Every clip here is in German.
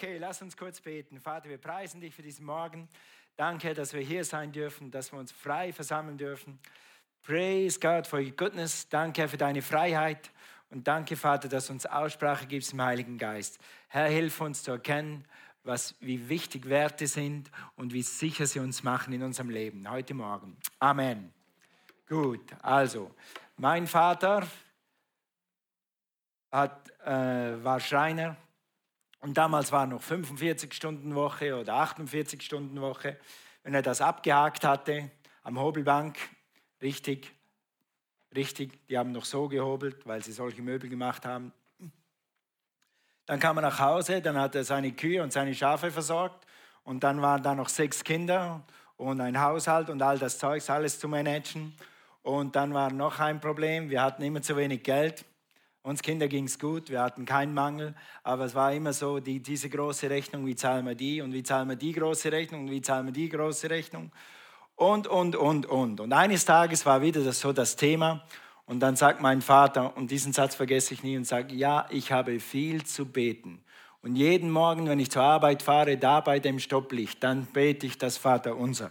Okay, lass uns kurz beten. Vater, wir preisen dich für diesen Morgen. Danke, dass wir hier sein dürfen, dass wir uns frei versammeln dürfen. Praise God for your goodness. Danke für deine Freiheit. Und danke, Vater, dass du uns Aussprache gibst im Heiligen Geist. Herr, hilf uns zu erkennen, was, wie wichtig Werte sind und wie sicher sie uns machen in unserem Leben heute Morgen. Amen. Gut, also, mein Vater hat, äh, war Schreiner und damals war noch 45 Stunden Woche oder 48 Stunden Woche. Wenn er das abgehakt hatte am Hobelbank, richtig, richtig, die haben noch so gehobelt, weil sie solche Möbel gemacht haben. Dann kam er nach Hause, dann hat er seine Kühe und seine Schafe versorgt und dann waren da noch sechs Kinder und ein Haushalt und all das Zeugs, alles zu managen. Und dann war noch ein Problem, wir hatten immer zu wenig Geld. Uns Kinder ging es gut, wir hatten keinen Mangel, aber es war immer so, die, diese große Rechnung, wie zahlen wir die und wie zahlen wir die große Rechnung und wie zahlen wir die große Rechnung und, und, und, und. Und eines Tages war wieder das, so das Thema und dann sagt mein Vater, und diesen Satz vergesse ich nie, und sagt, ja, ich habe viel zu beten. Und jeden Morgen, wenn ich zur Arbeit fahre, da bei dem Stopplicht, dann bete ich das Vater unser.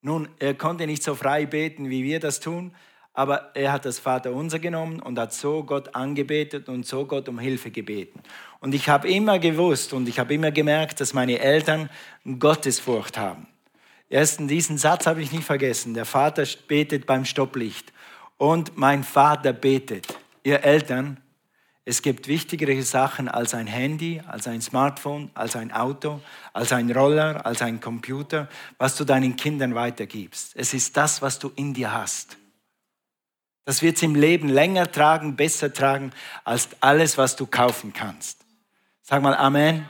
Nun, er konnte nicht so frei beten, wie wir das tun, aber er hat das Vaterunser genommen und hat so Gott angebetet und so Gott um Hilfe gebeten. Und ich habe immer gewusst und ich habe immer gemerkt, dass meine Eltern Gottesfurcht haben. Ersten diesen Satz habe ich nicht vergessen. Der Vater betet beim Stopplicht und mein Vater betet. Ihr Eltern, es gibt wichtigere Sachen als ein Handy, als ein Smartphone, als ein Auto, als ein Roller, als ein Computer, was du deinen Kindern weitergibst. Es ist das, was du in dir hast. Das wird es im Leben länger tragen, besser tragen als alles, was du kaufen kannst. Sag mal Amen.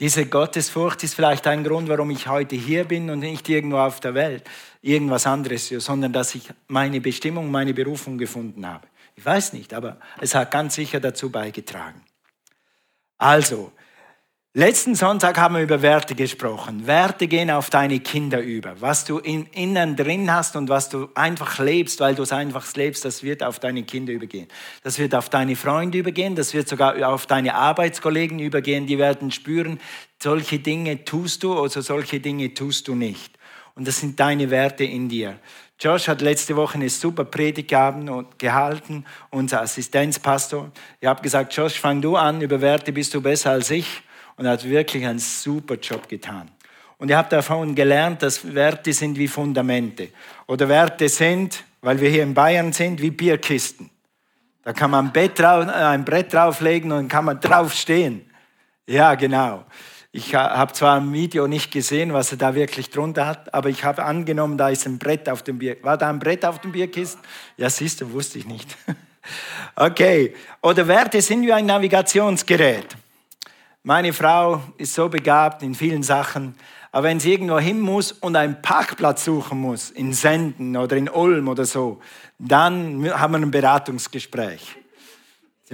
Diese Gottesfurcht ist vielleicht ein Grund, warum ich heute hier bin und nicht irgendwo auf der Welt, irgendwas anderes, sondern dass ich meine Bestimmung, meine Berufung gefunden habe. Ich weiß nicht, aber es hat ganz sicher dazu beigetragen. Also, Letzten Sonntag haben wir über Werte gesprochen. Werte gehen auf deine Kinder über. Was du im Innern drin hast und was du einfach lebst, weil du es einfach lebst, das wird auf deine Kinder übergehen. Das wird auf deine Freunde übergehen, das wird sogar auf deine Arbeitskollegen übergehen. Die werden spüren, solche Dinge tust du oder solche Dinge tust du nicht. Und das sind deine Werte in dir. Josh hat letzte Woche eine super Predigt gehalten, unser Assistenzpastor. Ich habe gesagt, Josh, fang du an, über Werte bist du besser als ich und hat wirklich einen super Job getan. Und ihr habt davon gelernt, dass Werte sind wie Fundamente. Oder Werte sind, weil wir hier in Bayern sind, wie Bierkisten. Da kann man ein, Bett drauf, ein Brett drauflegen und kann man draufstehen. Ja, genau. Ich habe zwar im Video nicht gesehen, was er da wirklich drunter hat, aber ich habe angenommen, da ist ein Brett auf dem Bier. War da ein Brett auf dem Bierkisten? Ja, siehst du, wusste ich nicht. Okay. Oder Werte sind wie ein Navigationsgerät. Meine Frau ist so begabt in vielen Sachen, aber wenn sie irgendwo hin muss und einen Parkplatz suchen muss, in Senden oder in Ulm oder so, dann haben wir ein Beratungsgespräch.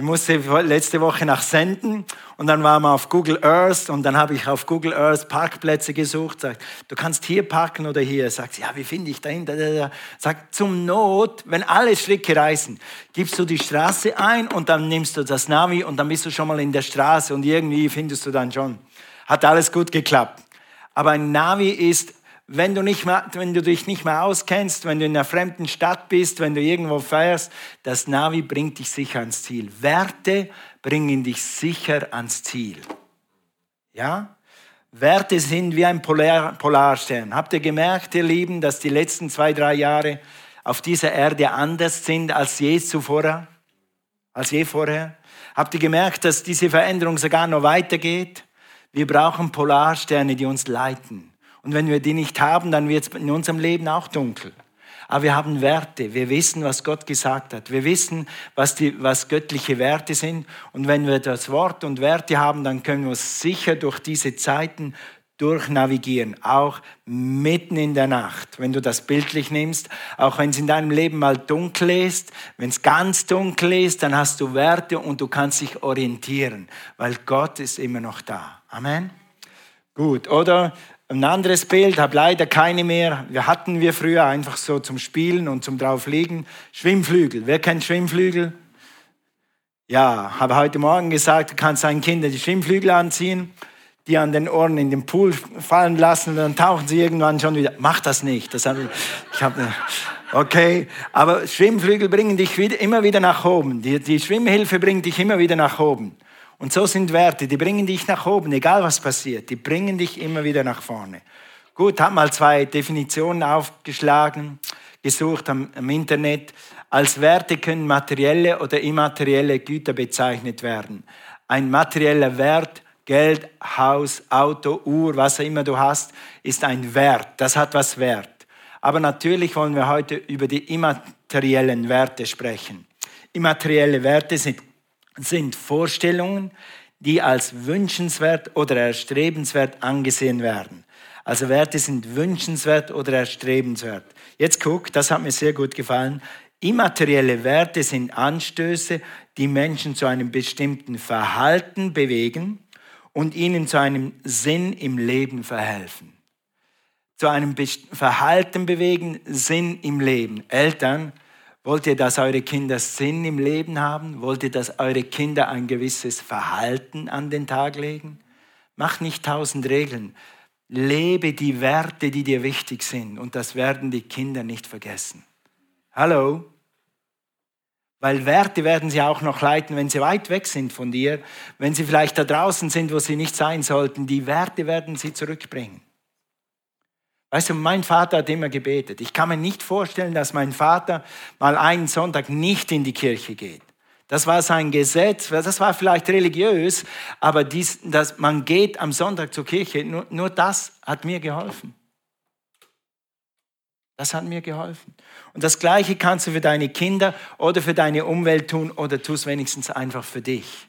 Sie musste letzte Woche nach Senden und dann waren wir auf Google Earth und dann habe ich auf Google Earth Parkplätze gesucht. Sagt, du kannst hier parken oder hier. Sagt, ja, wie finde ich dahinter? Sagt, zum Not, wenn alle Stricke reißen, gibst du die Straße ein und dann nimmst du das Navi und dann bist du schon mal in der Straße und irgendwie findest du dann schon. Hat alles gut geklappt. Aber ein Navi ist wenn du, nicht mehr, wenn du dich nicht mehr auskennst, wenn du in einer fremden Stadt bist, wenn du irgendwo fährst, das Navi bringt dich sicher ans Ziel. Werte bringen dich sicher ans Ziel. Ja? Werte sind wie ein Polar, Polarstern. Habt ihr gemerkt, ihr Lieben, dass die letzten zwei, drei Jahre auf dieser Erde anders sind als je zuvor? Als je vorher? Habt ihr gemerkt, dass diese Veränderung sogar noch weitergeht? Wir brauchen Polarsterne, die uns leiten. Und wenn wir die nicht haben, dann wird es in unserem Leben auch dunkel. Aber wir haben Werte. Wir wissen, was Gott gesagt hat. Wir wissen, was, die, was göttliche Werte sind. Und wenn wir das Wort und Werte haben, dann können wir sicher durch diese Zeiten durchnavigieren, auch mitten in der Nacht, wenn du das bildlich nimmst, auch wenn es in deinem Leben mal dunkel ist, wenn es ganz dunkel ist, dann hast du Werte und du kannst dich orientieren, weil Gott ist immer noch da. Amen. Gut, oder ein anderes Bild, habe leider keine mehr. Wir hatten wir früher einfach so zum Spielen und zum draufliegen. Schwimmflügel. Wer kennt Schwimmflügel? Ja, habe heute Morgen gesagt, du kannst deinen Kindern die Schwimmflügel anziehen, die an den Ohren in den Pool fallen lassen und dann tauchen sie irgendwann schon wieder. Mach das nicht. Das habe ich, ich habe, okay, aber Schwimmflügel bringen dich wieder, immer wieder nach oben. Die, die Schwimmhilfe bringt dich immer wieder nach oben. Und so sind Werte, die bringen dich nach oben, egal was passiert. Die bringen dich immer wieder nach vorne. Gut, habe mal zwei Definitionen aufgeschlagen, gesucht am, am Internet. Als Werte können materielle oder immaterielle Güter bezeichnet werden. Ein materieller Wert, Geld, Haus, Auto, Uhr, was auch immer du hast, ist ein Wert. Das hat was Wert. Aber natürlich wollen wir heute über die immateriellen Werte sprechen. Immaterielle Werte sind, sind Vorstellungen, die als wünschenswert oder erstrebenswert angesehen werden. Also Werte sind wünschenswert oder erstrebenswert. Jetzt guck, das hat mir sehr gut gefallen. Immaterielle Werte sind Anstöße, die Menschen zu einem bestimmten Verhalten bewegen und ihnen zu einem Sinn im Leben verhelfen. Zu einem Verhalten bewegen, Sinn im Leben. Eltern, wollt ihr, dass eure Kinder Sinn im Leben haben? Wollt ihr, dass eure Kinder ein gewisses Verhalten an den Tag legen? Macht nicht tausend Regeln. Lebe die Werte, die dir wichtig sind. Und das werden die Kinder nicht vergessen. Hallo? Weil Werte werden sie auch noch leiten, wenn sie weit weg sind von dir, wenn sie vielleicht da draußen sind, wo sie nicht sein sollten. Die Werte werden sie zurückbringen. Weißt du, mein Vater hat immer gebetet. Ich kann mir nicht vorstellen, dass mein Vater mal einen Sonntag nicht in die Kirche geht. Das war sein Gesetz, das war vielleicht religiös, aber dies, dass man geht am Sonntag zur Kirche, nur, nur das hat mir geholfen. Das hat mir geholfen. Und das Gleiche kannst du für deine Kinder oder für deine Umwelt tun oder tu es wenigstens einfach für dich.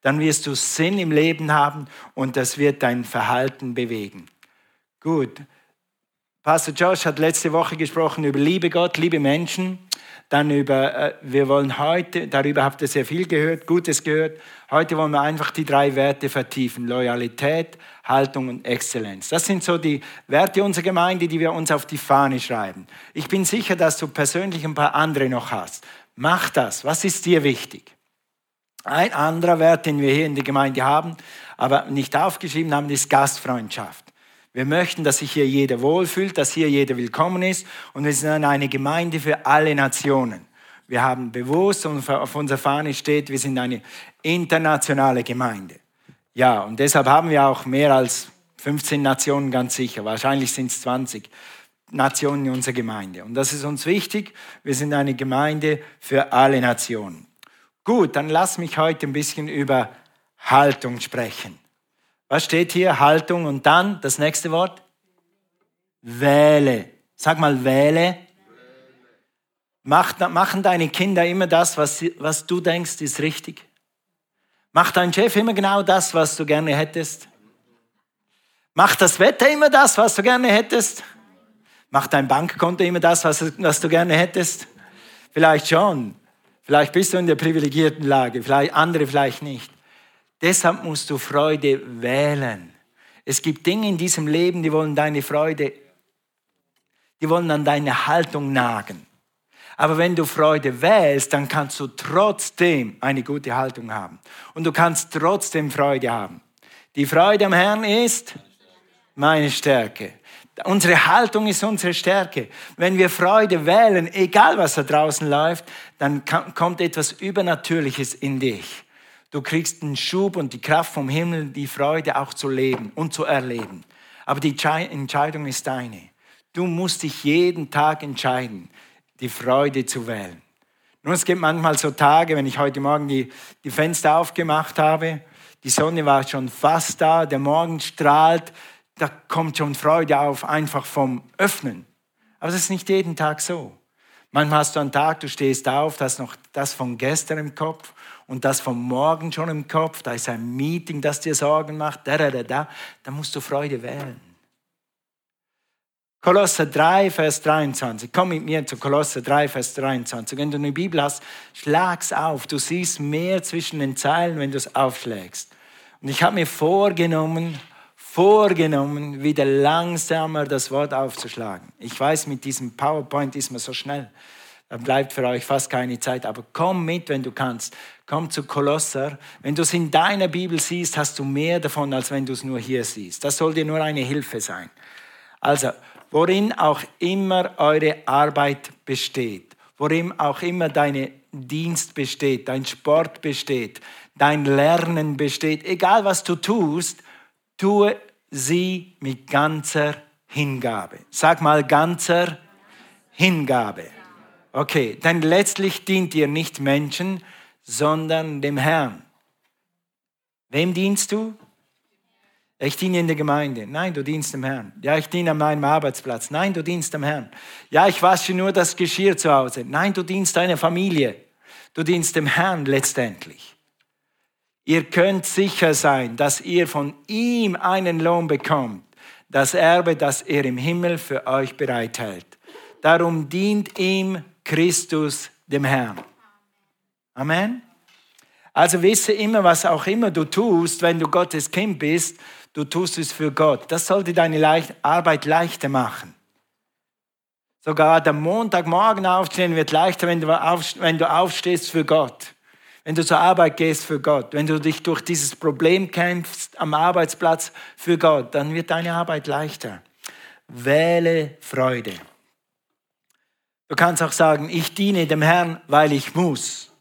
Dann wirst du Sinn im Leben haben und das wird dein Verhalten bewegen. Gut. Pastor Josh hat letzte Woche gesprochen über Liebe Gott, liebe Menschen. Dann über, äh, wir wollen heute, darüber habt ihr sehr viel gehört, Gutes gehört. Heute wollen wir einfach die drei Werte vertiefen. Loyalität, Haltung und Exzellenz. Das sind so die Werte unserer Gemeinde, die wir uns auf die Fahne schreiben. Ich bin sicher, dass du persönlich ein paar andere noch hast. Mach das. Was ist dir wichtig? Ein anderer Wert, den wir hier in der Gemeinde haben, aber nicht aufgeschrieben haben, ist Gastfreundschaft. Wir möchten, dass sich hier jeder wohlfühlt, dass hier jeder willkommen ist und wir sind eine Gemeinde für alle Nationen. Wir haben bewusst und auf unserer Fahne steht, wir sind eine internationale Gemeinde. Ja, und deshalb haben wir auch mehr als 15 Nationen ganz sicher. Wahrscheinlich sind es 20 Nationen in unserer Gemeinde. Und das ist uns wichtig. Wir sind eine Gemeinde für alle Nationen. Gut, dann lass mich heute ein bisschen über Haltung sprechen. Was steht hier? Haltung und dann das nächste Wort? Wähle. Sag mal, wähle. machen deine Kinder immer das, was, was du denkst, ist richtig? Macht dein Chef immer genau das, was du gerne hättest? Macht das Wetter immer das, was du gerne hättest? Macht dein Bankkonto immer das, was, was du gerne hättest? Vielleicht schon. Vielleicht bist du in der privilegierten Lage, vielleicht andere vielleicht nicht. Deshalb musst du Freude wählen. Es gibt Dinge in diesem Leben, die wollen deine Freude, die wollen an deine Haltung nagen. Aber wenn du Freude wählst, dann kannst du trotzdem eine gute Haltung haben. Und du kannst trotzdem Freude haben. Die Freude am Herrn ist meine Stärke. Unsere Haltung ist unsere Stärke. Wenn wir Freude wählen, egal was da draußen läuft, dann kommt etwas Übernatürliches in dich. Du kriegst den Schub und die Kraft vom Himmel, die Freude auch zu leben und zu erleben. Aber die Entscheidung ist deine. Du musst dich jeden Tag entscheiden, die Freude zu wählen. Nun, es gibt manchmal so Tage, wenn ich heute Morgen die, die Fenster aufgemacht habe, die Sonne war schon fast da, der Morgen strahlt, da kommt schon Freude auf, einfach vom Öffnen. Aber das ist nicht jeden Tag so. Manchmal hast du einen Tag, du stehst auf, hast noch das von gestern im Kopf und das vom Morgen schon im Kopf, da ist ein Meeting, das dir Sorgen macht, da, da, da, da, da musst du Freude wählen. Kolosser 3, Vers 23. Komm mit mir zu Kolosser 3, Vers 23. Wenn du eine Bibel hast, schlag's auf. Du siehst mehr zwischen den Zeilen, wenn du es aufschlägst. Und ich habe mir vorgenommen, vorgenommen, wieder langsamer das Wort aufzuschlagen. Ich weiß, mit diesem PowerPoint ist man so schnell. Dann bleibt für euch fast keine Zeit. Aber komm mit, wenn du kannst. Komm zu Kolosser. Wenn du es in deiner Bibel siehst, hast du mehr davon, als wenn du es nur hier siehst. Das soll dir nur eine Hilfe sein. Also, worin auch immer eure Arbeit besteht, worin auch immer dein Dienst besteht, dein Sport besteht, dein Lernen besteht, egal was du tust, tue sie mit ganzer Hingabe. Sag mal ganzer Hingabe. Okay, denn letztlich dient ihr nicht Menschen, sondern dem Herrn. Wem dienst du? Ich diene in der Gemeinde. Nein, du dienst dem Herrn. Ja, ich diene an meinem Arbeitsplatz. Nein, du dienst dem Herrn. Ja, ich wasche nur das Geschirr zu Hause. Nein, du dienst deiner Familie. Du dienst dem Herrn letztendlich. Ihr könnt sicher sein, dass ihr von ihm einen Lohn bekommt, das Erbe, das er im Himmel für euch bereithält. Darum dient ihm Christus dem Herrn. Amen. Also wisse immer, was auch immer du tust, wenn du Gottes Kind bist, du tust es für Gott. Das sollte deine Arbeit leichter machen. Sogar der Montagmorgen aufstehen wird leichter, wenn du, aufstehst für Gott. Wenn du zur Arbeit gehst für Gott, wenn du dich durch dieses Problem kämpfst am Arbeitsplatz für Gott, dann wird deine Arbeit leichter. Wähle Freude. Du kannst auch sagen, ich diene dem Herrn, weil ich muss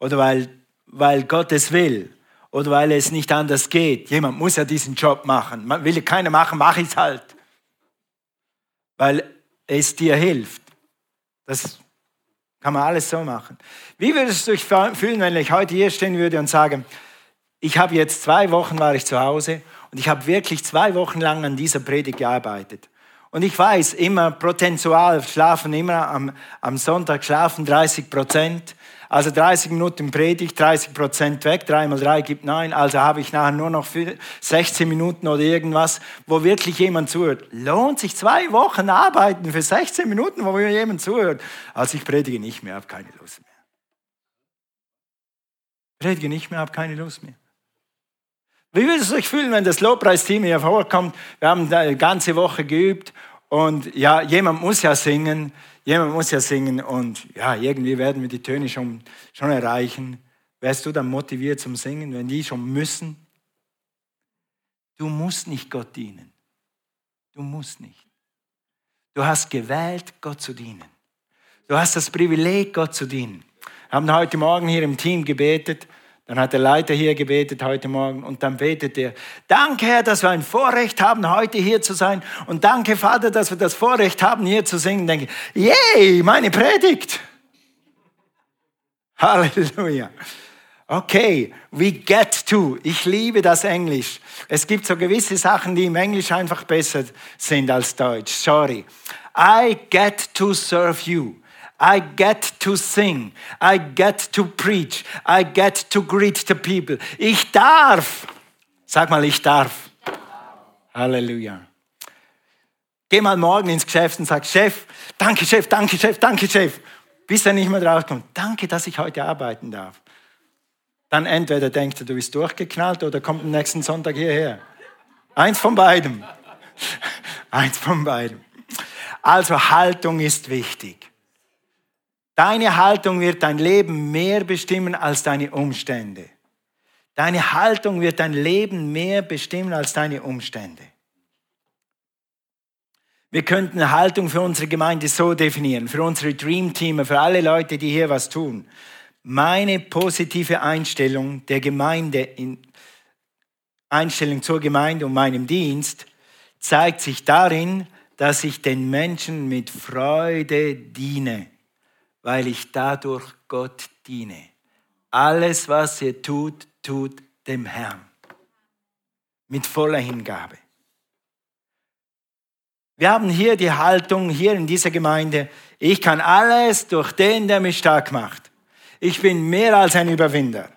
oder weil, weil Gott es will oder weil es nicht anders geht. Jemand muss ja diesen Job machen. Man will keiner machen, mache ich es halt. Weil es dir hilft. Das kann man alles so machen. Wie würdest du dich fühlen, wenn ich heute hier stehen würde und sage, ich habe jetzt zwei Wochen war ich zu Hause und ich habe wirklich zwei Wochen lang an dieser Predigt gearbeitet. Und ich weiß, immer prozentual schlafen immer am, am Sonntag schlafen 30 Prozent. Also 30 Minuten Predigt, 30 Prozent weg, 3 mal 3 gibt 9. Also habe ich nachher nur noch 16 Minuten oder irgendwas, wo wirklich jemand zuhört. Lohnt sich zwei Wochen arbeiten für 16 Minuten, wo mir jemand zuhört. Also ich predige nicht mehr, habe keine Lust mehr. Predige nicht mehr, habe keine Lust mehr. Wie würdest du dich fühlen, wenn das Lobpreisteam hier vorkommt? Wir haben eine ganze Woche geübt und ja, jemand muss ja singen, jemand muss ja singen und ja, irgendwie werden wir die Töne schon, schon erreichen. Wärst du dann motiviert zum Singen, wenn die schon müssen? Du musst nicht Gott dienen. Du musst nicht. Du hast gewählt, Gott zu dienen. Du hast das Privileg, Gott zu dienen. Wir haben heute Morgen hier im Team gebetet dann hat der Leiter hier gebetet heute Morgen und dann betet er, danke Herr, dass wir ein Vorrecht haben, heute hier zu sein und danke Vater, dass wir das Vorrecht haben, hier zu singen. Denke, yay, meine Predigt. Halleluja. Okay, we get to. Ich liebe das Englisch. Es gibt so gewisse Sachen, die im Englisch einfach besser sind als Deutsch. Sorry. I get to serve you. I get to sing. I get to preach. I get to greet the people. Ich darf. Sag mal, ich darf. Halleluja. Geh mal morgen ins Geschäft und sag, Chef, danke Chef, danke Chef, danke Chef. Bis er nicht mehr rauskommt. Danke, dass ich heute arbeiten darf. Dann entweder denkt er, du bist durchgeknallt oder kommt am nächsten Sonntag hierher. Eins von beidem. Eins von beidem. Also Haltung ist wichtig. Deine Haltung wird dein Leben mehr bestimmen als deine Umstände. Deine Haltung wird dein Leben mehr bestimmen als deine Umstände. Wir könnten Haltung für unsere Gemeinde so definieren, für unsere Dream Team, für alle Leute, die hier was tun. Meine positive Einstellung der Gemeinde, in, Einstellung zur Gemeinde und meinem Dienst zeigt sich darin, dass ich den Menschen mit Freude diene weil ich dadurch Gott diene. Alles, was ihr tut, tut dem Herrn. Mit voller Hingabe. Wir haben hier die Haltung, hier in dieser Gemeinde, ich kann alles durch den, der mich stark macht. Ich bin mehr als ein Überwinder.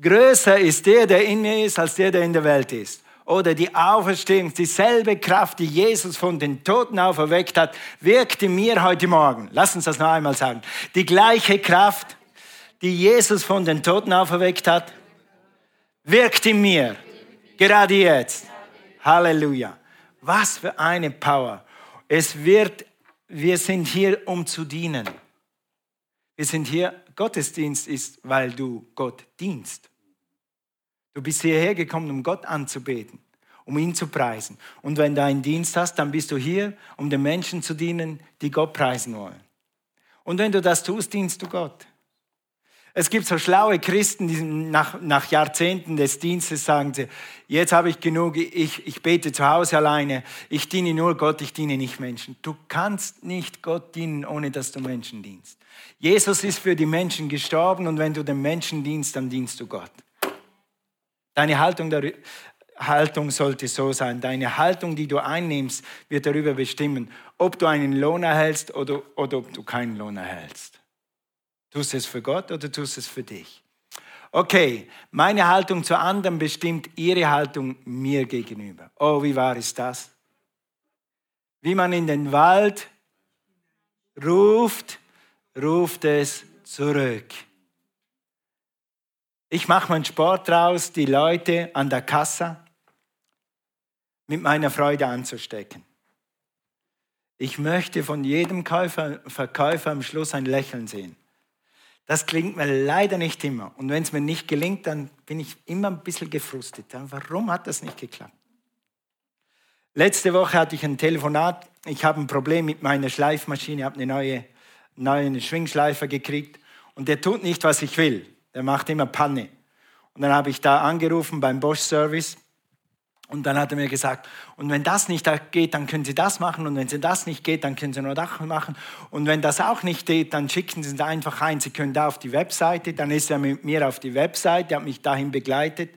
Größer ist der, der in mir ist, als der, der in der Welt ist oder die Auferstehung, dieselbe Kraft, die Jesus von den Toten auferweckt hat, wirkt in mir heute Morgen. Lass uns das noch einmal sagen. Die gleiche Kraft, die Jesus von den Toten auferweckt hat, wirkt in mir. Gerade jetzt. Halleluja. Was für eine Power. Es wird, wir sind hier, um zu dienen. Wir sind hier, Gottesdienst ist, weil du Gott dienst. Du bist hierher gekommen, um Gott anzubeten, um ihn zu preisen. Und wenn du einen Dienst hast, dann bist du hier, um den Menschen zu dienen, die Gott preisen wollen. Und wenn du das tust, dienst du Gott. Es gibt so schlaue Christen, die nach, nach Jahrzehnten des Dienstes sagen, sie, jetzt habe ich genug, ich, ich bete zu Hause alleine, ich diene nur Gott, ich diene nicht Menschen. Du kannst nicht Gott dienen, ohne dass du Menschen dienst. Jesus ist für die Menschen gestorben und wenn du den Menschen dienst, dann dienst du Gott. Deine Haltung, Haltung sollte so sein. Deine Haltung, die du einnimmst, wird darüber bestimmen, ob du einen Lohn erhältst oder, oder ob du keinen Lohn erhältst. Tust es für Gott oder tust es für dich? Okay, meine Haltung zu anderen bestimmt ihre Haltung mir gegenüber. Oh, wie wahr ist das? Wie man in den Wald ruft, ruft es zurück. Ich mache meinen Sport raus, die Leute an der Kasse mit meiner Freude anzustecken. Ich möchte von jedem Käufer, Verkäufer am Schluss ein Lächeln sehen. Das klingt mir leider nicht immer. Und wenn es mir nicht gelingt, dann bin ich immer ein bisschen gefrustet. Warum hat das nicht geklappt? Letzte Woche hatte ich ein Telefonat. Ich habe ein Problem mit meiner Schleifmaschine. Ich habe eine neue, neue Schwingschleifer gekriegt. Und der tut nicht, was ich will. Der macht immer Panne. Und dann habe ich da angerufen beim Bosch Service. Und dann hat er mir gesagt, und wenn das nicht geht, dann können Sie das machen. Und wenn Sie das nicht geht, dann können Sie nur das machen. Und wenn das auch nicht geht, dann schicken Sie es einfach ein. Sie können da auf die Webseite. Dann ist er mit mir auf die Webseite, hat mich dahin begleitet.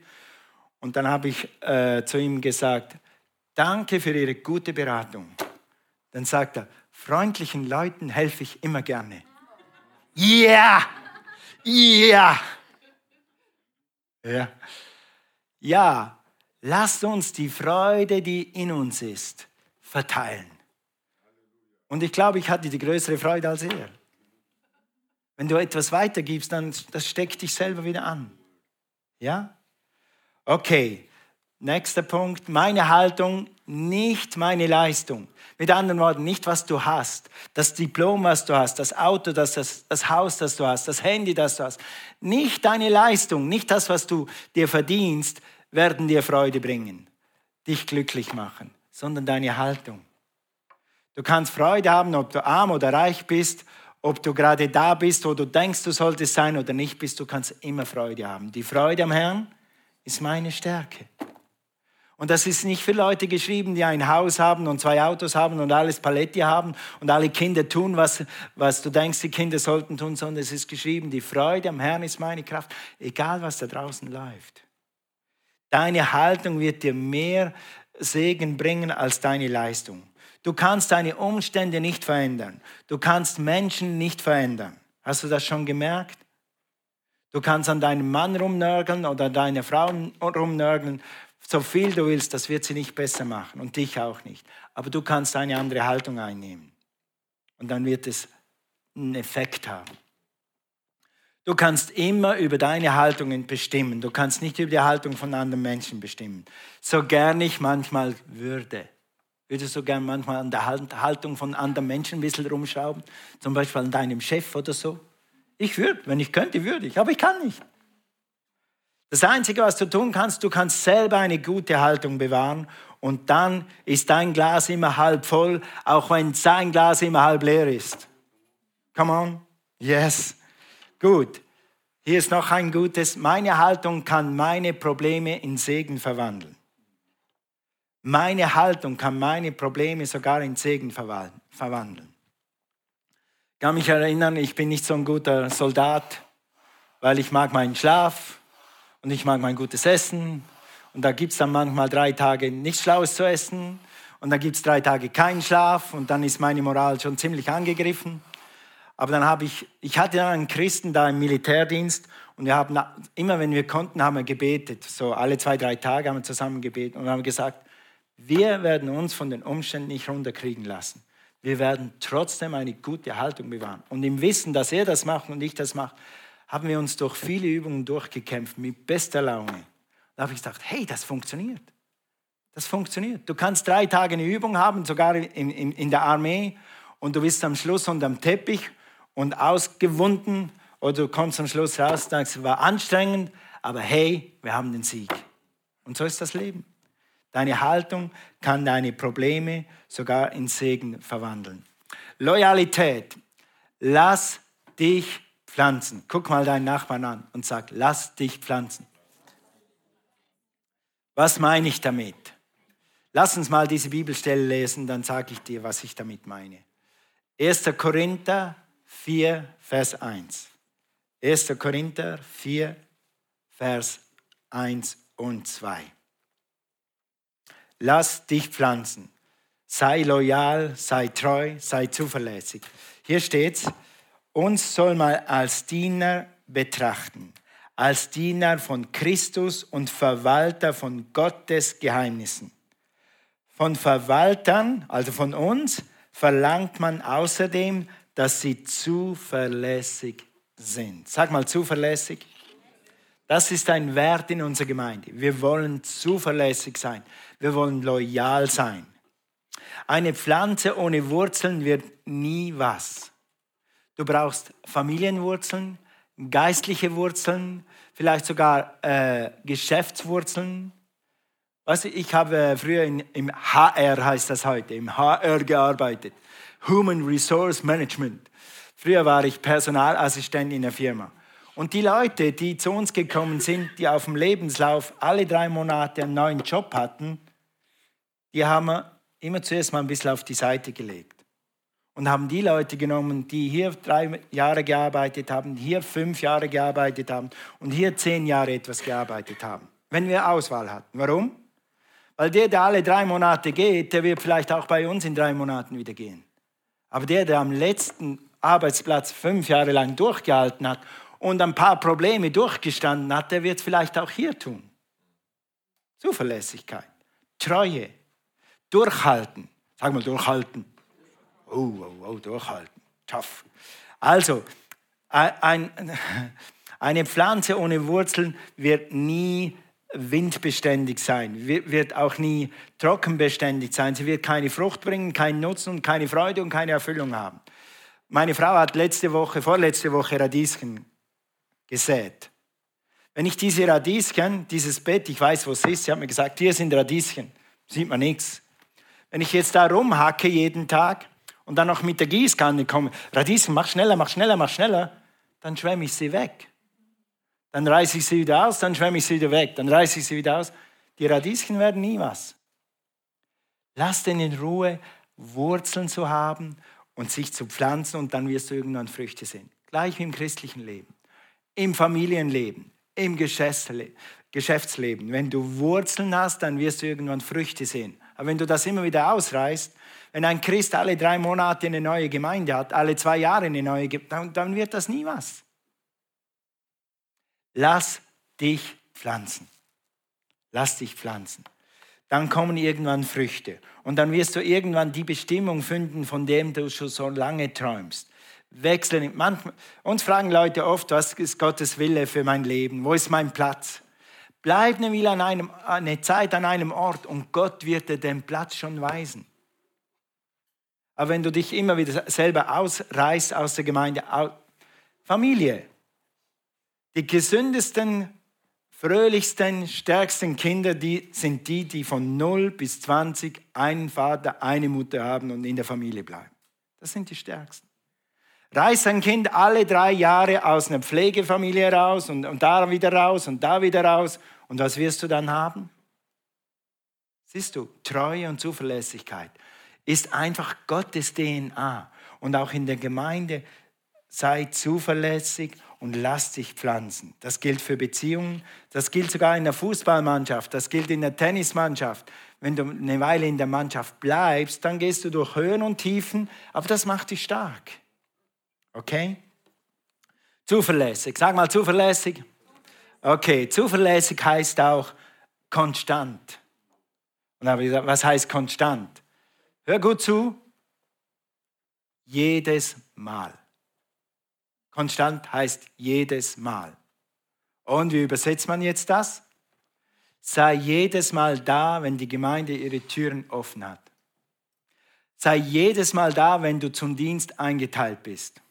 Und dann habe ich äh, zu ihm gesagt, danke für Ihre gute Beratung. Dann sagt er, freundlichen Leuten helfe ich immer gerne. Yeah! Ja! Ja. Ja, lasst uns die Freude, die in uns ist, verteilen. Und ich glaube, ich hatte die größere Freude als er. Wenn du etwas weitergibst, dann das steckt dich selber wieder an. Ja? Okay, nächster Punkt. Meine Haltung, nicht meine Leistung. Mit anderen Worten, nicht was du hast, das Diplom, was du hast, das Auto, das, das, das Haus, das du hast, das Handy, das du hast. Nicht deine Leistung, nicht das, was du dir verdienst, werden dir Freude bringen, dich glücklich machen, sondern deine Haltung. Du kannst Freude haben, ob du arm oder reich bist, ob du gerade da bist, wo du denkst, du solltest sein oder nicht bist, du kannst immer Freude haben. Die Freude am Herrn ist meine Stärke. Und das ist nicht für Leute geschrieben, die ein Haus haben und zwei Autos haben und alles Paletti haben und alle Kinder tun, was, was du denkst, die Kinder sollten tun, sondern es ist geschrieben, die Freude am Herrn ist meine Kraft, egal was da draußen läuft. Deine Haltung wird dir mehr Segen bringen als deine Leistung. Du kannst deine Umstände nicht verändern. Du kannst Menschen nicht verändern. Hast du das schon gemerkt? Du kannst an deinem Mann rumnörgeln oder deiner Frau rumnörgeln, so viel du willst, das wird sie nicht besser machen und dich auch nicht. Aber du kannst eine andere Haltung einnehmen. Und dann wird es einen Effekt haben. Du kannst immer über deine Haltungen bestimmen. Du kannst nicht über die Haltung von anderen Menschen bestimmen. So gern ich manchmal würde. Würdest du gern manchmal an der Haltung von anderen Menschen ein bisschen rumschrauben? Zum Beispiel an deinem Chef oder so? Ich würde, wenn ich könnte, würde ich, aber ich kann nicht. Das Einzige, was du tun kannst, du kannst selber eine gute Haltung bewahren und dann ist dein Glas immer halb voll, auch wenn sein Glas immer halb leer ist. Come on. Yes. Gut. Hier ist noch ein gutes. Meine Haltung kann meine Probleme in Segen verwandeln. Meine Haltung kann meine Probleme sogar in Segen verwandeln. Ich kann mich erinnern, ich bin nicht so ein guter Soldat, weil ich mag meinen Schlaf, und ich mag mein gutes Essen. Und da gibt es dann manchmal drei Tage nichts Schlaues zu essen. Und dann gibt es drei Tage keinen Schlaf. Und dann ist meine Moral schon ziemlich angegriffen. Aber dann habe ich, ich hatte einen Christen da im Militärdienst. Und wir haben, immer wenn wir konnten, haben wir gebetet. So alle zwei, drei Tage haben wir zusammen gebetet. Und haben gesagt, wir werden uns von den Umständen nicht runterkriegen lassen. Wir werden trotzdem eine gute Haltung bewahren. Und im Wissen, dass er das macht und ich das mache, haben wir uns durch viele Übungen durchgekämpft mit bester Laune. Da habe ich gedacht, hey, das funktioniert. Das funktioniert. Du kannst drei Tage eine Übung haben, sogar in, in, in der Armee, und du bist am Schluss unterm Teppich und ausgewunden oder du kommst am Schluss raus und sagst, es war anstrengend, aber hey, wir haben den Sieg. Und so ist das Leben. Deine Haltung kann deine Probleme sogar in Segen verwandeln. Loyalität. Lass dich pflanzen. Guck mal deinen Nachbarn an und sag, lass dich pflanzen. Was meine ich damit? Lass uns mal diese Bibelstelle lesen, dann sage ich dir, was ich damit meine. 1. Korinther 4, Vers 1. 1. Korinther 4, Vers 1 und 2. Lass dich pflanzen. Sei loyal, sei treu, sei zuverlässig. Hier steht's, uns soll man als Diener betrachten, als Diener von Christus und Verwalter von Gottes Geheimnissen. Von Verwaltern, also von uns, verlangt man außerdem, dass sie zuverlässig sind. Sag mal zuverlässig. Das ist ein Wert in unserer Gemeinde. Wir wollen zuverlässig sein. Wir wollen loyal sein. Eine Pflanze ohne Wurzeln wird nie was. Du brauchst Familienwurzeln, geistliche Wurzeln, vielleicht sogar äh, Geschäftswurzeln. Weißt du, ich habe früher in, im HR, heißt das heute, im HR gearbeitet. Human Resource Management. Früher war ich Personalassistent in der Firma. Und die Leute, die zu uns gekommen sind, die auf dem Lebenslauf alle drei Monate einen neuen Job hatten, die haben wir immer zuerst mal ein bisschen auf die Seite gelegt und haben die Leute genommen, die hier drei Jahre gearbeitet haben, hier fünf Jahre gearbeitet haben und hier zehn Jahre etwas gearbeitet haben, wenn wir Auswahl hatten. Warum? Weil der, der alle drei Monate geht, der wird vielleicht auch bei uns in drei Monaten wieder gehen. Aber der, der am letzten Arbeitsplatz fünf Jahre lang durchgehalten hat und ein paar Probleme durchgestanden hat, der wird es vielleicht auch hier tun. Zuverlässigkeit, Treue, Durchhalten. Sag mal, durchhalten. Oh, oh, oh, durchhalten. Tough. Also, ein, eine Pflanze ohne Wurzeln wird nie windbeständig sein, wird auch nie trockenbeständig sein. Sie wird keine Frucht bringen, keinen Nutzen und keine Freude und keine Erfüllung haben. Meine Frau hat letzte Woche, vorletzte Woche Radieschen gesät. Wenn ich diese Radieschen, dieses Bett, ich weiß, wo es ist, sie hat mir gesagt, hier sind Radieschen, sieht man nichts. Wenn ich jetzt da rumhacke jeden Tag und dann noch mit der Gießkanne komme, Radieschen, mach schneller, mach schneller, mach schneller, dann schwemme ich sie weg. Dann reiße ich sie wieder aus, dann schwemme ich sie wieder weg, dann reiße ich sie wieder aus. Die Radieschen werden nie was. Lass den in Ruhe, Wurzeln zu haben und sich zu pflanzen und dann wirst du irgendwann Früchte sehen. Gleich wie im christlichen Leben, im Familienleben, im Geschäftsleben. Wenn du Wurzeln hast, dann wirst du irgendwann Früchte sehen. Aber wenn du das immer wieder ausreißt, wenn ein Christ alle drei Monate eine neue Gemeinde hat, alle zwei Jahre eine neue Gemeinde, dann wird das nie was. Lass dich pflanzen. Lass dich pflanzen. Dann kommen irgendwann Früchte. Und dann wirst du irgendwann die Bestimmung finden, von dem du schon so lange träumst. Wechseln. Manchmal, uns fragen Leute oft, was ist Gottes Wille für mein Leben? Wo ist mein Platz? Bleib eine an einem, eine Zeit an einem Ort und Gott wird dir den Platz schon weisen. Aber wenn du dich immer wieder selber ausreißt aus der Gemeinde, Familie, die gesündesten, fröhlichsten, stärksten Kinder, die sind die, die von 0 bis 20 einen Vater, eine Mutter haben und in der Familie bleiben. Das sind die stärksten. Reiß ein Kind alle drei Jahre aus einer Pflegefamilie raus und, und da wieder raus und da wieder raus. Und was wirst du dann haben? Siehst du, Treue und Zuverlässigkeit ist einfach Gottes DNA. Und auch in der Gemeinde sei zuverlässig und lass dich pflanzen. Das gilt für Beziehungen, das gilt sogar in der Fußballmannschaft, das gilt in der Tennismannschaft. Wenn du eine Weile in der Mannschaft bleibst, dann gehst du durch Höhen und Tiefen, aber das macht dich stark. Okay? Zuverlässig. Sag mal zuverlässig. Okay, zuverlässig heißt auch konstant. Und habe ich gesagt, was heißt konstant? Hör gut zu. Jedes Mal. Konstant heißt jedes Mal. Und wie übersetzt man jetzt das? Sei jedes Mal da, wenn die Gemeinde ihre Türen offen hat. Sei jedes Mal da, wenn du zum Dienst eingeteilt bist.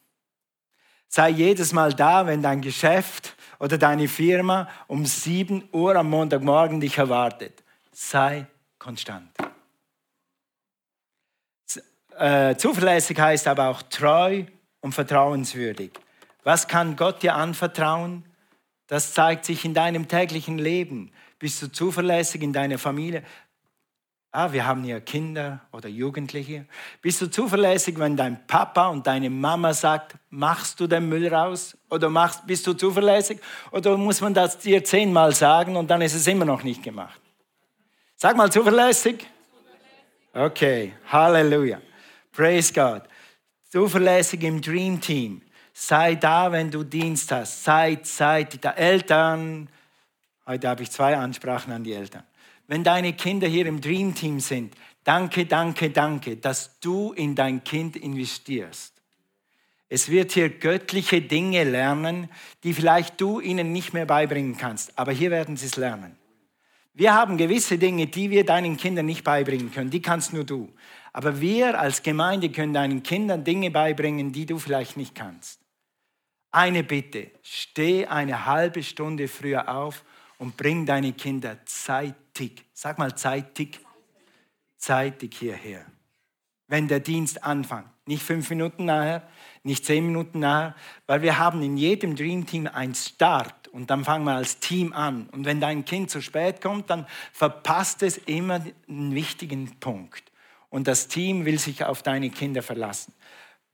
Sei jedes Mal da, wenn dein Geschäft oder deine Firma um 7 Uhr am Montagmorgen dich erwartet. Sei konstant. Äh, zuverlässig heißt aber auch treu und vertrauenswürdig. Was kann Gott dir anvertrauen? Das zeigt sich in deinem täglichen Leben. Bist du zuverlässig in deiner Familie? Ah, wir haben hier Kinder oder Jugendliche. Bist du zuverlässig, wenn dein Papa und deine Mama sagt, machst du den Müll raus? Oder machst, bist du zuverlässig? Oder muss man das dir zehnmal sagen und dann ist es immer noch nicht gemacht? Sag mal zuverlässig. Okay, Halleluja. Praise God. Zuverlässig im Dream Team. Sei da, wenn du Dienst hast. Sei zeitig da. Eltern, heute habe ich zwei Ansprachen an die Eltern wenn deine Kinder hier im Dream Team sind, danke, danke, danke, dass du in dein Kind investierst. Es wird hier göttliche Dinge lernen, die vielleicht du ihnen nicht mehr beibringen kannst, aber hier werden sie es lernen. Wir haben gewisse Dinge, die wir deinen Kindern nicht beibringen können, die kannst nur du. Aber wir als Gemeinde können deinen Kindern Dinge beibringen, die du vielleicht nicht kannst. Eine Bitte, steh eine halbe Stunde früher auf und bring deine Kinder zeitig, sag mal zeitig, zeitig hierher. Wenn der Dienst anfängt. Nicht fünf Minuten nachher, nicht zehn Minuten nachher, weil wir haben in jedem Dream Team einen Start und dann fangen wir als Team an. Und wenn dein Kind zu spät kommt, dann verpasst es immer einen wichtigen Punkt. Und das Team will sich auf deine Kinder verlassen.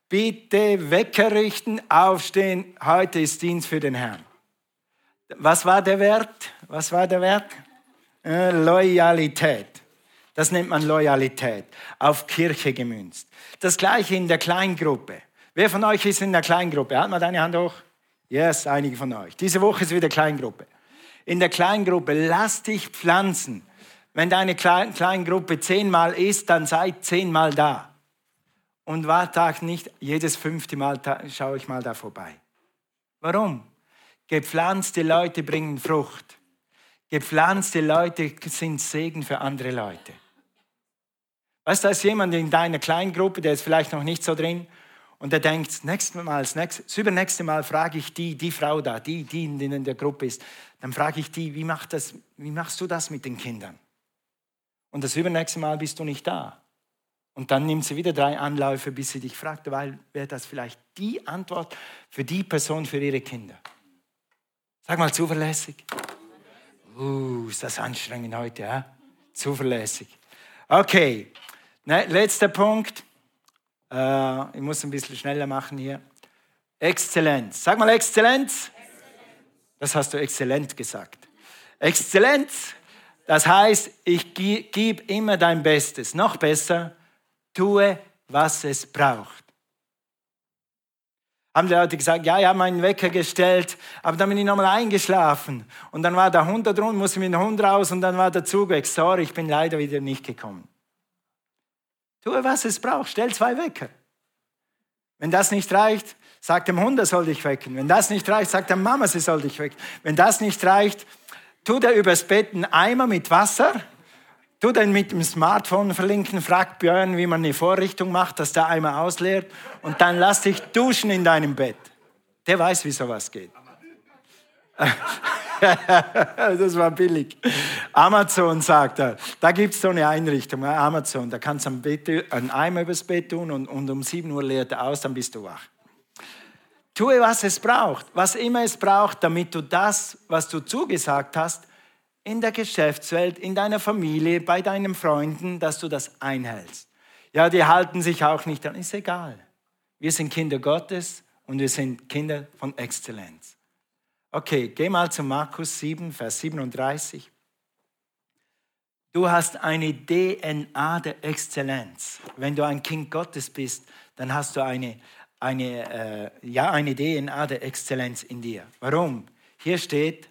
Bitte Wecker richten, aufstehen, heute ist Dienst für den Herrn. Was war der Wert? Was war der Wert? Äh, Loyalität. Das nennt man Loyalität, auf Kirche gemünzt. Das gleiche in der Kleingruppe. Wer von euch ist in der Kleingruppe? Halt mal deine Hand hoch. Yes, einige von euch. Diese Woche ist wieder Kleingruppe. In der Kleingruppe, lass dich pflanzen. Wenn deine Kleingruppe zehnmal ist, dann sei zehnmal da. Und warte nicht jedes fünfte Mal schaue ich mal da vorbei. Warum? Gepflanzte Leute bringen Frucht. Gepflanzte Leute sind Segen für andere Leute. Weißt du, da ist jemand in deiner Kleingruppe, der ist vielleicht noch nicht so drin und der denkt, das Mal, das, nächste, das übernächste Mal frage ich die, die Frau da, die, die in der Gruppe ist, dann frage ich die, wie, macht das, wie machst du das mit den Kindern? Und das übernächste Mal bist du nicht da. Und dann nimmt sie wieder drei Anläufe, bis sie dich fragt, weil wäre das vielleicht die Antwort für die Person, für ihre Kinder. Sag mal zuverlässig. Uh, ist das anstrengend heute, ja? Zuverlässig. Okay, ne, letzter Punkt. Äh, ich muss ein bisschen schneller machen hier. Exzellenz. Sag mal Exzellenz. Das hast du exzellent gesagt. Exzellenz, das heißt, ich gebe immer dein Bestes. Noch besser, tue, was es braucht haben die Leute gesagt, ja, ich habe meinen Wecker gestellt, aber dann bin ich nochmal eingeschlafen. Und dann war der Hund da drin, musste mit dem Hund raus und dann war der Zug weg. Sorry, ich bin leider wieder nicht gekommen. Tue, was es braucht, stell zwei Wecker. Wenn das nicht reicht, sag dem Hund, er soll dich wecken. Wenn das nicht reicht, sag der Mama, sie soll dich wecken. Wenn das nicht reicht, tu dir übers Bett einen Eimer mit Wasser Du dann mit dem Smartphone verlinken, frag Björn, wie man eine Vorrichtung macht, dass der Eimer ausleert und dann lass dich duschen in deinem Bett. Der weiß, wie sowas geht. das war billig. Amazon sagt er, da gibt es so eine Einrichtung, Amazon, da kannst du einen Eimer übers Bett tun und, und um 7 Uhr leert er aus, dann bist du wach. Tue, was es braucht, was immer es braucht, damit du das, was du zugesagt hast, in der Geschäftswelt, in deiner Familie, bei deinen Freunden, dass du das einhältst. Ja, die halten sich auch nicht an, ist egal. Wir sind Kinder Gottes und wir sind Kinder von Exzellenz. Okay, geh mal zu Markus 7, Vers 37. Du hast eine DNA der Exzellenz. Wenn du ein Kind Gottes bist, dann hast du eine, eine, äh, ja, eine DNA der Exzellenz in dir. Warum? Hier steht,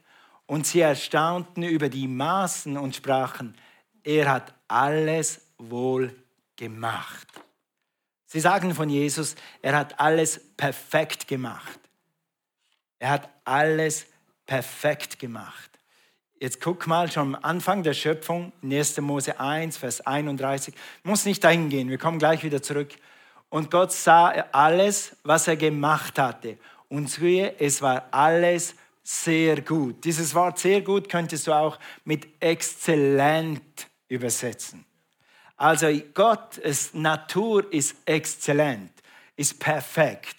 und sie erstaunten über die Maßen und sprachen, er hat alles wohl gemacht. Sie sagen von Jesus, er hat alles perfekt gemacht. Er hat alles perfekt gemacht. Jetzt guck mal schon am Anfang der Schöpfung, 1. Mose 1, Vers 31. Muss nicht dahin gehen, wir kommen gleich wieder zurück. Und Gott sah alles, was er gemacht hatte. und siehe, es war alles sehr gut. Dieses Wort sehr gut könntest du auch mit exzellent übersetzen. Also Gottes Natur ist exzellent, ist perfekt.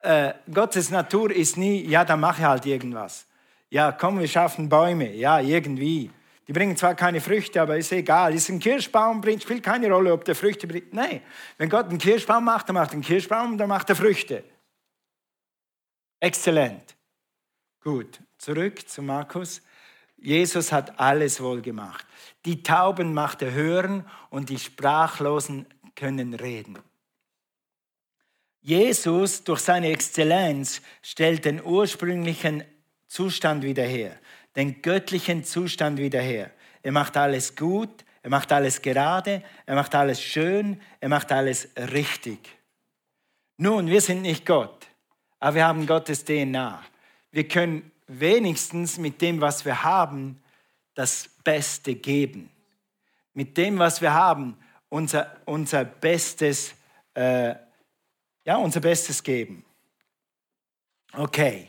Äh, Gottes Natur ist nie, ja, dann mache ich halt irgendwas. Ja, komm, wir schaffen Bäume. Ja, irgendwie. Die bringen zwar keine Früchte, aber ist egal. Ist ein Kirschbaum, bringt, spielt keine Rolle, ob der Früchte bringt. Nein, wenn Gott einen Kirschbaum macht, dann macht er einen Kirschbaum, dann macht er Früchte. Exzellent. Gut, zurück zu Markus. Jesus hat alles wohl gemacht. Die Tauben macht er hören und die Sprachlosen können reden. Jesus durch seine Exzellenz stellt den ursprünglichen Zustand wieder her, den göttlichen Zustand wieder her. Er macht alles gut, er macht alles gerade, er macht alles schön, er macht alles richtig. Nun, wir sind nicht Gott, aber wir haben Gottes DNA. Wir können wenigstens mit dem, was wir haben, das Beste geben. Mit dem, was wir haben, unser, unser Bestes, äh, ja, unser Bestes geben. Okay,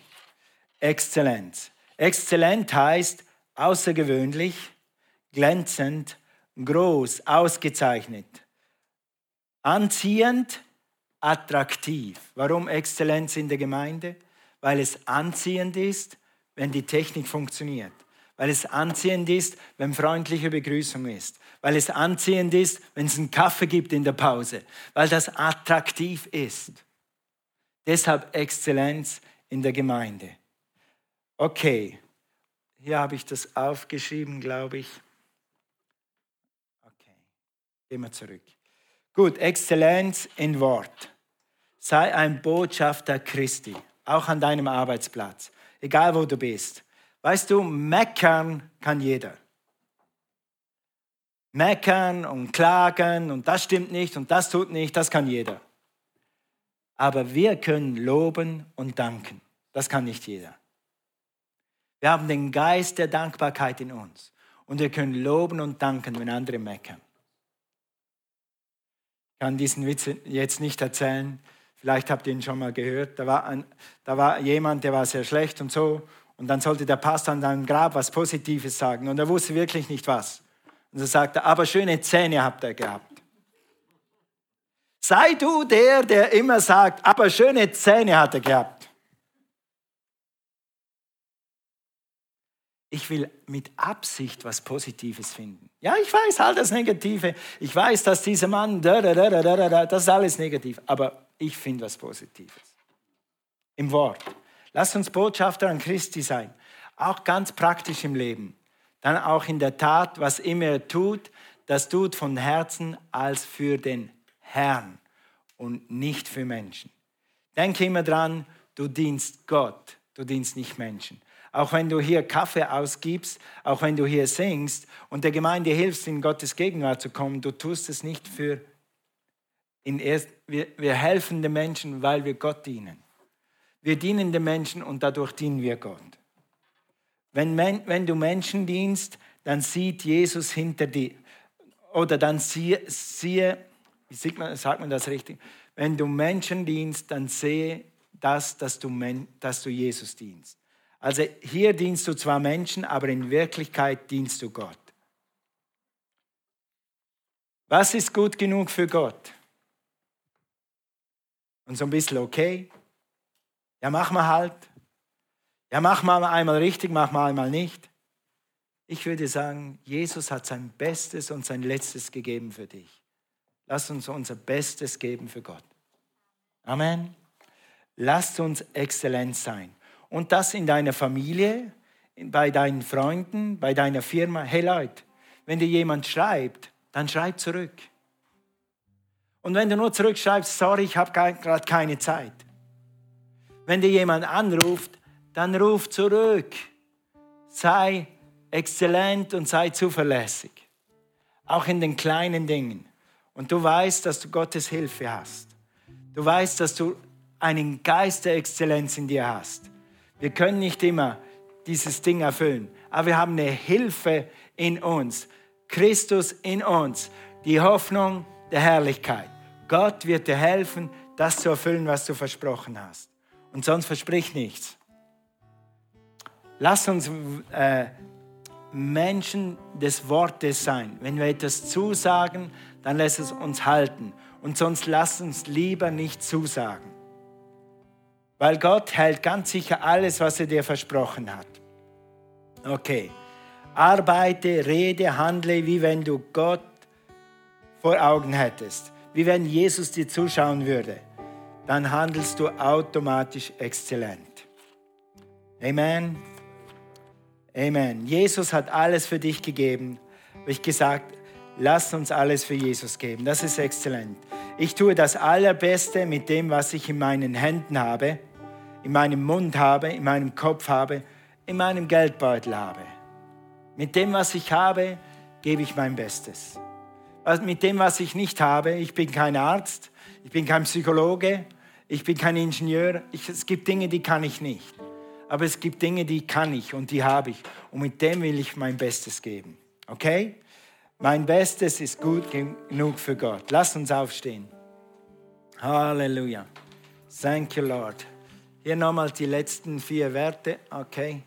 Exzellenz. Exzellent heißt außergewöhnlich, glänzend, groß, ausgezeichnet, anziehend, attraktiv. Warum Exzellenz in der Gemeinde? Weil es anziehend ist, wenn die Technik funktioniert. Weil es anziehend ist, wenn freundliche Begrüßung ist. Weil es anziehend ist, wenn es einen Kaffee gibt in der Pause. Weil das attraktiv ist. Deshalb Exzellenz in der Gemeinde. Okay, hier habe ich das aufgeschrieben, glaube ich. Okay, gehen wir zurück. Gut, Exzellenz in Wort. Sei ein Botschafter Christi, auch an deinem Arbeitsplatz, egal wo du bist. Weißt du, meckern kann jeder. Meckern und klagen und das stimmt nicht und das tut nicht, das kann jeder. Aber wir können loben und danken. Das kann nicht jeder. Wir haben den Geist der Dankbarkeit in uns. Und wir können loben und danken, wenn andere meckern. Ich kann diesen Witz jetzt nicht erzählen. Vielleicht habt ihr ihn schon mal gehört. Da war, ein, da war jemand, der war sehr schlecht und so. Und dann sollte der Pastor an seinem Grab was Positives sagen. Und er wusste wirklich nicht was. Und so sagte er, aber schöne Zähne habt ihr gehabt. Sei du der, der immer sagt, aber schöne Zähne hat er gehabt. Ich will mit Absicht was Positives finden. Ja, ich weiß all das Negative. Ich weiß, dass dieser Mann, das ist alles negativ. Aber ich finde was Positives. Im Wort. Lass uns Botschafter an Christi sein. Auch ganz praktisch im Leben. Dann auch in der Tat, was immer er tut, das tut von Herzen als für den Herrn und nicht für Menschen. Denke immer dran, du dienst Gott, du dienst nicht Menschen. Auch wenn du hier Kaffee ausgibst, auch wenn du hier singst und der Gemeinde hilfst, in Gottes Gegenwart zu kommen, du tust es nicht für in erst, wir, wir helfen den Menschen, weil wir Gott dienen. Wir dienen den Menschen und dadurch dienen wir Gott. Wenn, wenn du Menschen dienst, dann sieht Jesus hinter dir. Oder dann siehe, siehe wie sieht man, sagt man das richtig? Wenn du Menschen dienst, dann sehe das, dass du, dass du Jesus dienst. Also hier dienst du zwar Menschen, aber in Wirklichkeit dienst du Gott. Was ist gut genug für Gott? Und so ein bisschen okay. Ja, mach mal halt. Ja, mach mal einmal richtig, mach mal einmal nicht. Ich würde sagen, Jesus hat sein Bestes und sein Letztes gegeben für dich. Lass uns unser Bestes geben für Gott. Amen. Lasst uns exzellent sein. Und das in deiner Familie, bei deinen Freunden, bei deiner Firma. Hey Leute, wenn dir jemand schreibt, dann schreib zurück. Und wenn du nur zurückschreibst, sorry, ich habe gerade keine Zeit. Wenn dir jemand anruft, dann ruf zurück. Sei exzellent und sei zuverlässig. Auch in den kleinen Dingen. Und du weißt, dass du Gottes Hilfe hast. Du weißt, dass du einen Geist der Exzellenz in dir hast. Wir können nicht immer dieses Ding erfüllen, aber wir haben eine Hilfe in uns. Christus in uns, die Hoffnung der Herrlichkeit. Gott wird dir helfen, das zu erfüllen, was du versprochen hast. Und sonst versprich nichts. Lass uns äh, Menschen des Wortes sein. Wenn wir etwas zusagen, dann lässt es uns halten. Und sonst lass uns lieber nicht zusagen. Weil Gott hält ganz sicher alles, was er dir versprochen hat. Okay. Arbeite, rede, handle, wie wenn du Gott vor Augen hättest. Wie wenn Jesus dir zuschauen würde. Dann handelst du automatisch exzellent. Amen. Amen. Jesus hat alles für dich gegeben. Habe ich gesagt, lass uns alles für Jesus geben. Das ist exzellent. Ich tue das Allerbeste mit dem, was ich in meinen Händen habe, in meinem Mund habe, in meinem Kopf habe, in meinem Geldbeutel habe. Mit dem, was ich habe, gebe ich mein Bestes. Mit dem, was ich nicht habe, ich bin kein Arzt, ich bin kein Psychologe, ich bin kein Ingenieur, ich, es gibt Dinge, die kann ich nicht. Aber es gibt Dinge, die kann ich und die habe ich. Und mit dem will ich mein Bestes geben. Okay? Mein Bestes ist gut genug für Gott. Lass uns aufstehen. Halleluja. Thank you, Lord. Hier nochmal die letzten vier Werte. Okay.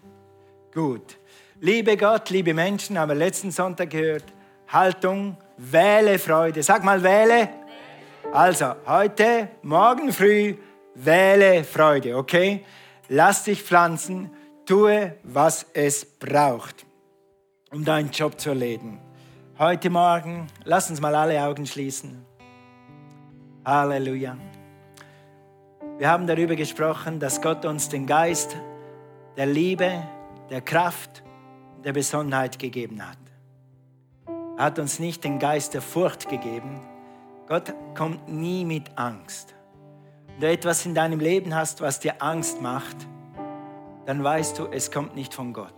Gut. Liebe Gott, liebe Menschen, haben wir letzten Sonntag gehört. Haltung, wähle Freude. Sag mal, wähle. Also, heute, morgen früh, wähle Freude, okay? lass dich pflanzen, tue, was es braucht, um deinen Job zu erledigen. Heute Morgen, lass uns mal alle Augen schließen. Halleluja. Wir haben darüber gesprochen, dass Gott uns den Geist der Liebe, der Kraft, der Besonnenheit gegeben hat. Er hat uns nicht den Geist der Furcht gegeben. Gott kommt nie mit Angst. Wenn du etwas in deinem Leben hast, was dir Angst macht, dann weißt du, es kommt nicht von Gott.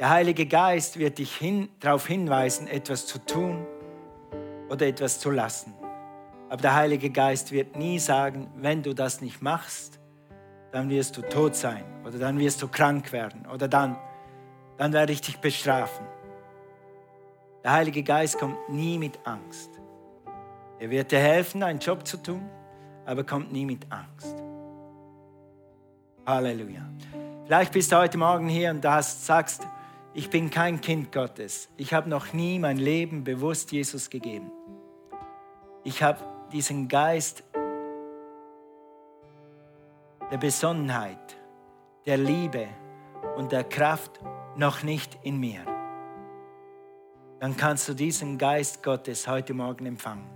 Der Heilige Geist wird dich hin, darauf hinweisen, etwas zu tun oder etwas zu lassen. Aber der Heilige Geist wird nie sagen, wenn du das nicht machst, dann wirst du tot sein oder dann wirst du krank werden oder dann, dann werde ich dich bestrafen. Der Heilige Geist kommt nie mit Angst. Er wird dir helfen, einen Job zu tun, aber kommt nie mit Angst. Halleluja. Vielleicht bist du heute Morgen hier und hast, sagst, ich bin kein Kind Gottes. Ich habe noch nie mein Leben bewusst Jesus gegeben. Ich habe diesen Geist der Besonnenheit, der Liebe und der Kraft noch nicht in mir. Dann kannst du diesen Geist Gottes heute Morgen empfangen.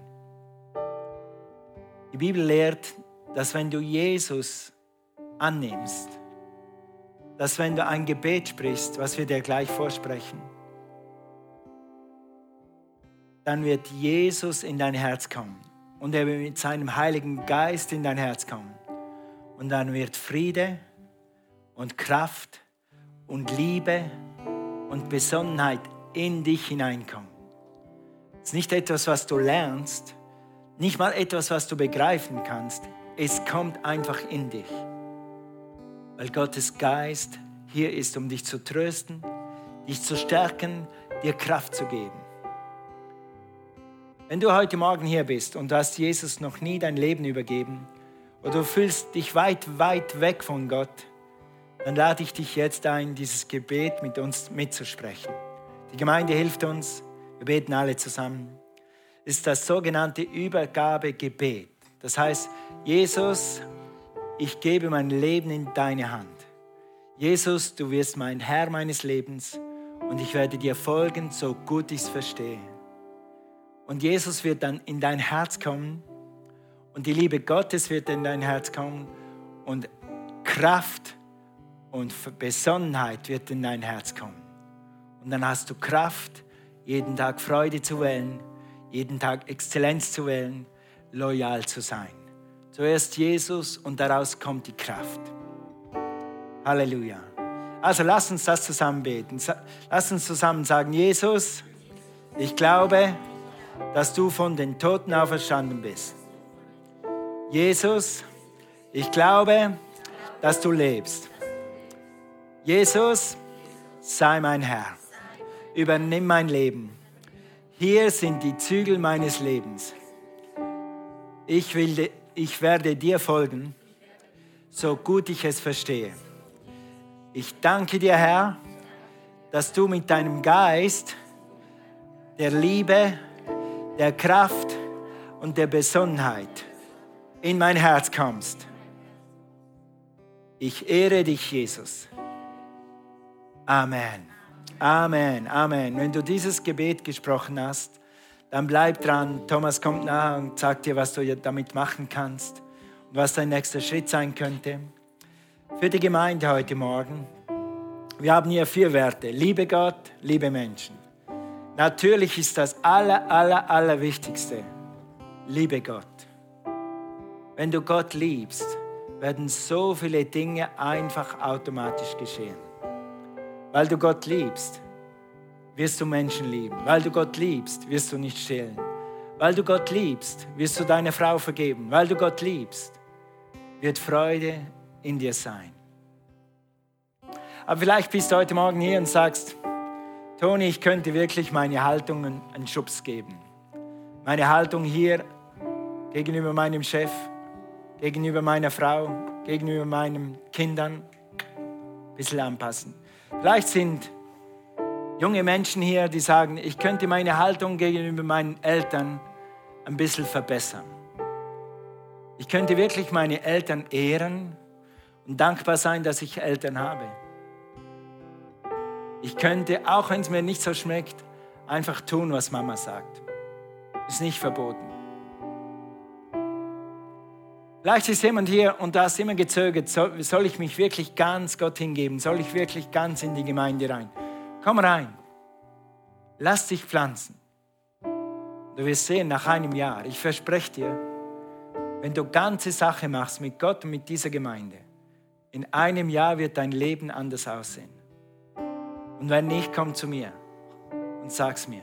Die Bibel lehrt, dass wenn du Jesus annimmst, dass wenn du ein Gebet sprichst, was wir dir gleich vorsprechen, dann wird Jesus in dein Herz kommen und er wird mit seinem Heiligen Geist in dein Herz kommen. Und dann wird Friede und Kraft und Liebe und Besonnenheit in dich hineinkommen. Es ist nicht etwas, was du lernst, nicht mal etwas, was du begreifen kannst. Es kommt einfach in dich. Weil Gottes Geist hier ist, um dich zu trösten, dich zu stärken, dir Kraft zu geben. Wenn du heute Morgen hier bist und du hast Jesus noch nie dein Leben übergeben oder du fühlst dich weit, weit weg von Gott, dann lade ich dich jetzt ein, dieses Gebet mit uns mitzusprechen. Die Gemeinde hilft uns, wir beten alle zusammen ist das sogenannte Übergabegebet. Das heißt, Jesus, ich gebe mein Leben in deine Hand. Jesus, du wirst mein Herr meines Lebens und ich werde dir folgen, so gut ich es verstehe. Und Jesus wird dann in dein Herz kommen und die Liebe Gottes wird in dein Herz kommen und Kraft und Besonnenheit wird in dein Herz kommen. Und dann hast du Kraft, jeden Tag Freude zu wählen jeden Tag Exzellenz zu wählen, loyal zu sein. Zuerst Jesus und daraus kommt die Kraft. Halleluja. Also lass uns das zusammen beten. Lass uns zusammen sagen, Jesus, ich glaube, dass du von den Toten auferstanden bist. Jesus, ich glaube, dass du lebst. Jesus, sei mein Herr. Übernimm mein Leben. Hier sind die Zügel meines Lebens. Ich will ich werde dir folgen, so gut ich es verstehe. Ich danke dir, Herr, dass du mit deinem Geist der Liebe, der Kraft und der Besonnenheit in mein Herz kommst. Ich ehre dich, Jesus. Amen. Amen. Amen. Wenn du dieses Gebet gesprochen hast, dann bleib dran. Thomas kommt nach und sagt dir, was du damit machen kannst und was dein nächster Schritt sein könnte. Für die Gemeinde heute Morgen. Wir haben hier vier Werte. Liebe Gott, liebe Menschen. Natürlich ist das aller, aller, aller Wichtigste. Liebe Gott. Wenn du Gott liebst, werden so viele Dinge einfach automatisch geschehen. Weil du Gott liebst, wirst du Menschen lieben. Weil du Gott liebst, wirst du nicht stehlen. Weil du Gott liebst, wirst du deine Frau vergeben. Weil du Gott liebst, wird Freude in dir sein. Aber vielleicht bist du heute Morgen hier und sagst, Toni, ich könnte wirklich meine Haltung einen Schubs geben. Meine Haltung hier gegenüber meinem Chef, gegenüber meiner Frau, gegenüber meinen Kindern ein bisschen anpassen. Vielleicht sind junge Menschen hier, die sagen, ich könnte meine Haltung gegenüber meinen Eltern ein bisschen verbessern. Ich könnte wirklich meine Eltern ehren und dankbar sein, dass ich Eltern habe. Ich könnte, auch wenn es mir nicht so schmeckt, einfach tun, was Mama sagt. Ist nicht verboten. Vielleicht ist jemand hier und da hast immer gezögert, soll ich mich wirklich ganz Gott hingeben? Soll ich wirklich ganz in die Gemeinde rein? Komm rein. Lass dich pflanzen. Du wirst sehen, nach einem Jahr, ich verspreche dir, wenn du ganze Sache machst mit Gott und mit dieser Gemeinde, in einem Jahr wird dein Leben anders aussehen. Und wenn nicht, komm zu mir und sag's mir.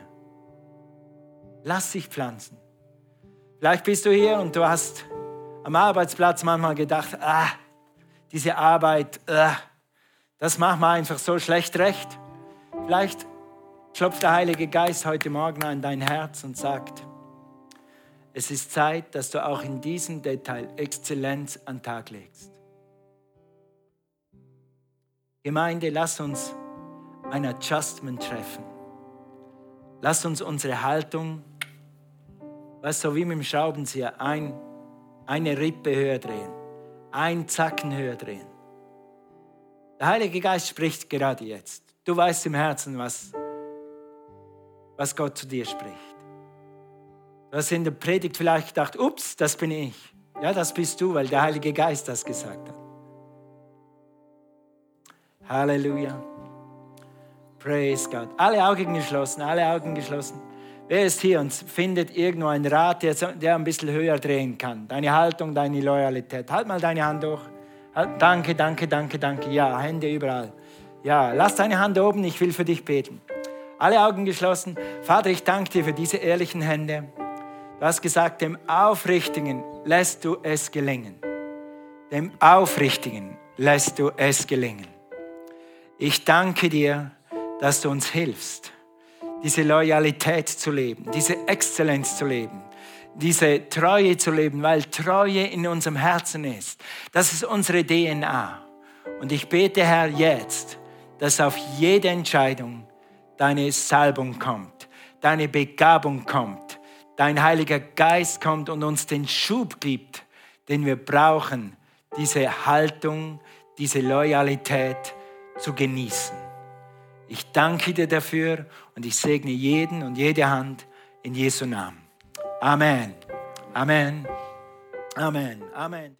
Lass dich pflanzen. Vielleicht bist du hier und du hast am Arbeitsplatz manchmal gedacht, ah, diese Arbeit, ah, das macht man einfach so schlecht recht. Vielleicht klopft der Heilige Geist heute Morgen an dein Herz und sagt, es ist Zeit, dass du auch in diesem Detail Exzellenz an den Tag legst. Gemeinde, lass uns ein Adjustment treffen. Lass uns unsere Haltung, was so wie mit dem Schraubenzieher, ein eine Rippe höher drehen, ein Zacken höher drehen. Der Heilige Geist spricht gerade jetzt. Du weißt im Herzen, was, was Gott zu dir spricht. Du hast in der Predigt vielleicht gedacht, ups, das bin ich. Ja, das bist du, weil der Heilige Geist das gesagt hat. Halleluja. Praise God. Alle Augen geschlossen, alle Augen geschlossen. Wer ist hier und findet irgendwo einen Rat, der, der ein bisschen höher drehen kann? Deine Haltung, deine Loyalität. Halt mal deine Hand hoch. Halt, danke, danke, danke, danke. Ja, Hände überall. Ja, lass deine Hand oben, ich will für dich beten. Alle Augen geschlossen. Vater, ich danke dir für diese ehrlichen Hände. Du hast gesagt, dem Aufrichtigen lässt du es gelingen. Dem Aufrichtigen lässt du es gelingen. Ich danke dir, dass du uns hilfst diese Loyalität zu leben, diese Exzellenz zu leben, diese Treue zu leben, weil Treue in unserem Herzen ist. Das ist unsere DNA. Und ich bete, Herr, jetzt, dass auf jede Entscheidung deine Salbung kommt, deine Begabung kommt, dein Heiliger Geist kommt und uns den Schub gibt, den wir brauchen, diese Haltung, diese Loyalität zu genießen. Ich danke dir dafür und ich segne jeden und jede Hand in Jesu Namen. Amen. Amen. Amen. Amen.